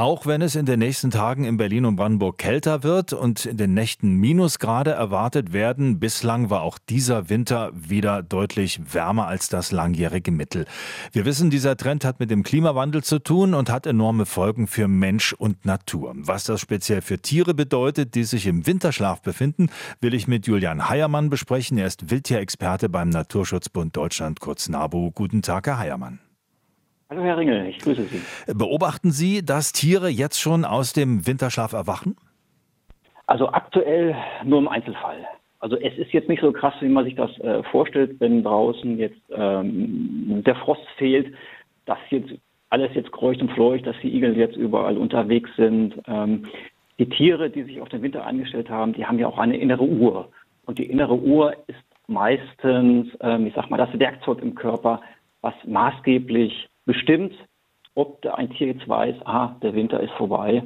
Auch wenn es in den nächsten Tagen in Berlin und Brandenburg kälter wird und in den Nächten Minusgrade erwartet werden, bislang war auch dieser Winter wieder deutlich wärmer als das langjährige Mittel. Wir wissen, dieser Trend hat mit dem Klimawandel zu tun und hat enorme Folgen für Mensch und Natur. Was das speziell für Tiere bedeutet, die sich im Winterschlaf befinden, will ich mit Julian Heiermann besprechen. Er ist Wildtierexperte beim Naturschutzbund Deutschland, kurz NABU. Guten Tag, Herr Heiermann. Hallo Herr Ringel, ich grüße Sie. Beobachten Sie, dass Tiere jetzt schon aus dem Winterschlaf erwachen? Also aktuell nur im Einzelfall. Also es ist jetzt nicht so krass, wie man sich das äh, vorstellt, wenn draußen jetzt ähm, der Frost fehlt, dass jetzt alles jetzt kreucht und fleucht, dass die Igel jetzt überall unterwegs sind. Ähm, die Tiere, die sich auf den Winter eingestellt haben, die haben ja auch eine innere Uhr. Und die innere Uhr ist meistens, ähm, ich sag mal, das Werkzeug im Körper, was maßgeblich bestimmt, ob ein Tier jetzt weiß, ah, der Winter ist vorbei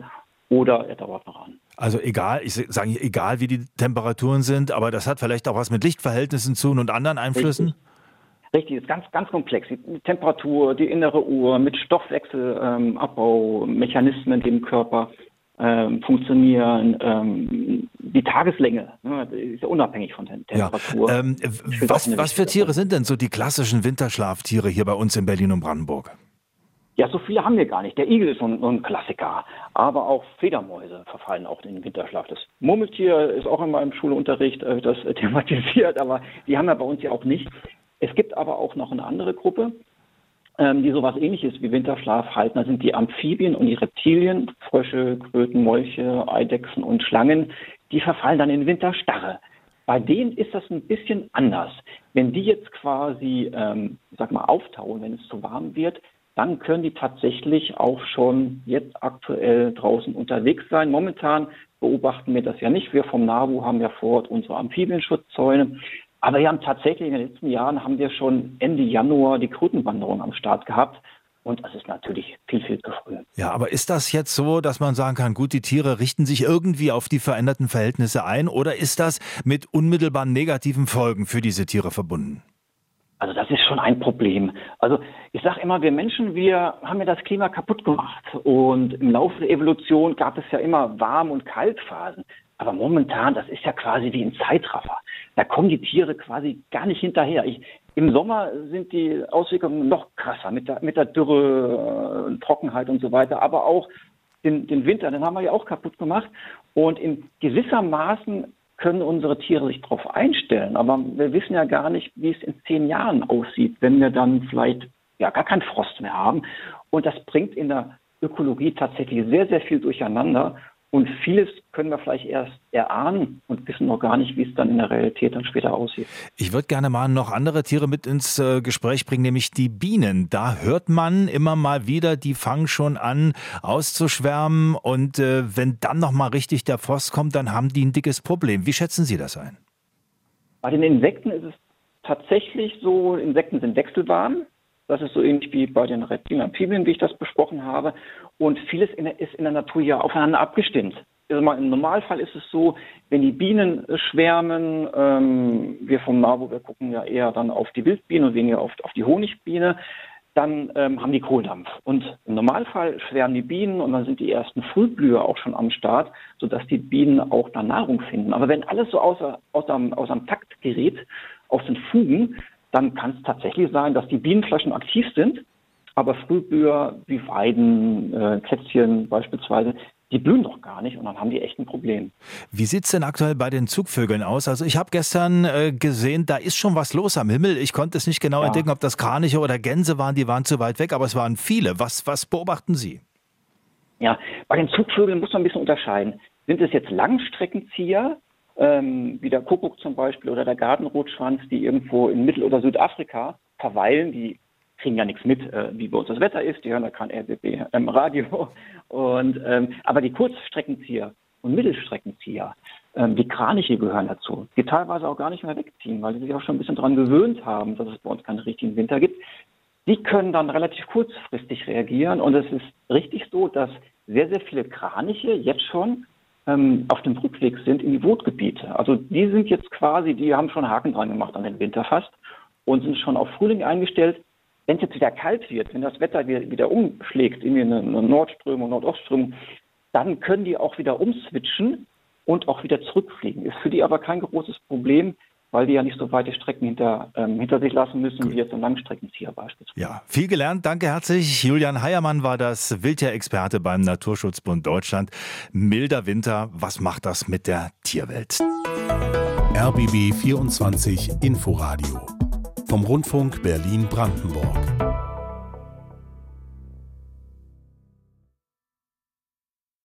oder er dauert noch an. Also egal, ich sage egal, wie die Temperaturen sind, aber das hat vielleicht auch was mit Lichtverhältnissen zu tun und anderen Einflüssen? Richtig. Richtig, ist ganz, ganz komplex. Die Temperatur, die innere Uhr mit Stoffwechselabbaumechanismen ähm, im Körper ähm, funktionieren, ähm, die Tageslänge ne, ist ja unabhängig von der Temperatur. Ja. Ähm, was, was für Tiere sind denn so die klassischen Winterschlaftiere hier bei uns in Berlin und Brandenburg? Ja, so viele haben wir gar nicht. Der Igel ist so ein, so ein, Klassiker. Aber auch Fledermäuse verfallen auch in den Winterschlaf. Das Murmeltier ist auch in meinem Schulunterricht äh, das thematisiert, aber die haben wir bei uns ja auch nicht. Es gibt aber auch noch eine andere Gruppe, ähm, die sowas ähnliches wie Winterschlaf halten. Das sind die Amphibien und die Reptilien, Frösche, Kröten, Molche, Eidechsen und Schlangen. Die verfallen dann in Winterstarre. Bei denen ist das ein bisschen anders. Wenn die jetzt quasi, ähm, sag mal, auftauen, wenn es zu warm wird, dann können die tatsächlich auch schon jetzt aktuell draußen unterwegs sein. Momentan beobachten wir das ja nicht. Wir vom NABU haben ja vor Ort unsere Amphibienschutzzäune. Aber wir haben tatsächlich in den letzten Jahren haben wir schon Ende Januar die Krötenwanderung am Start gehabt. Und das ist natürlich viel, viel zu früh. Ja, aber ist das jetzt so, dass man sagen kann, gut, die Tiere richten sich irgendwie auf die veränderten Verhältnisse ein oder ist das mit unmittelbaren negativen Folgen für diese Tiere verbunden? Also das ist schon ein Problem. Also ich sage immer, wir Menschen, wir haben ja das Klima kaputt gemacht. Und im Laufe der Evolution gab es ja immer Warm- und Kaltphasen. Aber momentan, das ist ja quasi wie ein Zeitraffer. Da kommen die Tiere quasi gar nicht hinterher. Ich, Im Sommer sind die Auswirkungen noch krasser mit der, mit der Dürre, äh, Trockenheit und so weiter. Aber auch den, den Winter, den haben wir ja auch kaputt gemacht. Und in gewissermaßen können unsere Tiere sich darauf einstellen. Aber wir wissen ja gar nicht, wie es in zehn Jahren aussieht, wenn wir dann vielleicht ja gar keinen Frost mehr haben. Und das bringt in der Ökologie tatsächlich sehr, sehr viel durcheinander. Und vieles können wir vielleicht erst erahnen und wissen noch gar nicht, wie es dann in der Realität dann später aussieht. Ich würde gerne mal noch andere Tiere mit ins äh, Gespräch bringen, nämlich die Bienen. Da hört man immer mal wieder, die fangen schon an auszuschwärmen und äh, wenn dann noch mal richtig der Frost kommt, dann haben die ein dickes Problem. Wie schätzen Sie das ein? Bei den Insekten ist es tatsächlich so, Insekten sind wechselwarm. Das ist so ähnlich wie bei den Amphibien, wie ich das besprochen habe. Und vieles in der, ist in der Natur ja aufeinander abgestimmt. Also Im Normalfall ist es so, wenn die Bienen schwärmen, ähm, wir vom NABU, wir gucken ja eher dann auf die Wildbiene und weniger auf, auf die Honigbiene, dann ähm, haben die Kohldampf. Und im Normalfall schwärmen die Bienen und dann sind die ersten Frühblüher auch schon am Start, sodass die Bienen auch da Nahrung finden. Aber wenn alles so außer, außer, außer dem Takt gerät, aus den Fugen, dann kann es tatsächlich sein, dass die Bienenflaschen aktiv sind, aber Frühblüher wie Weiden, äh, Kätzchen beispielsweise, die blühen doch gar nicht und dann haben die echt ein Problem. Wie sieht es denn aktuell bei den Zugvögeln aus? Also ich habe gestern äh, gesehen, da ist schon was los am Himmel. Ich konnte es nicht genau ja. entdecken, ob das Kraniche oder Gänse waren, die waren zu weit weg, aber es waren viele. Was, was beobachten Sie? Ja, bei den Zugvögeln muss man ein bisschen unterscheiden. Sind es jetzt Langstreckenzieher, ähm, wie der Kuckuck zum Beispiel oder der Gartenrotschwanz, die irgendwo in Mittel- oder Südafrika verweilen, die kriegen ja nichts mit, äh, wie bei uns das Wetter ist, die hören da kein RBB im Radio. Und, ähm, aber die Kurzstreckenzieher und Mittelstreckenzieher, ähm, die Kraniche gehören dazu, die teilweise auch gar nicht mehr wegziehen, weil sie sich auch schon ein bisschen daran gewöhnt haben, dass es bei uns keinen richtigen Winter gibt. Die können dann relativ kurzfristig reagieren und es ist richtig so, dass sehr, sehr viele Kraniche jetzt schon ähm, auf dem Rückweg sind in die Wohngebiete. Also die sind jetzt quasi, die haben schon Haken dran gemacht an den Winter fast und sind schon auf Frühling eingestellt. wenn es jetzt wieder kalt wird, wenn das Wetter wieder, wieder umschlägt, in eine, eine Nordströmung, Nordostströmung, dann können die auch wieder umswitchen und auch wieder zurückfliegen. Ist für die aber kein großes Problem, weil die ja nicht so weite Strecken hinter, ähm, hinter sich lassen müssen, Gut. wie jetzt ein Langstreckenzieher beispielsweise. Ja, viel gelernt. Danke herzlich. Julian Heiermann war das Wildtierexperte beim Naturschutzbund Deutschland. Milder Winter, was macht das mit der Tierwelt? RBB 24 Inforadio vom Rundfunk Berlin-Brandenburg.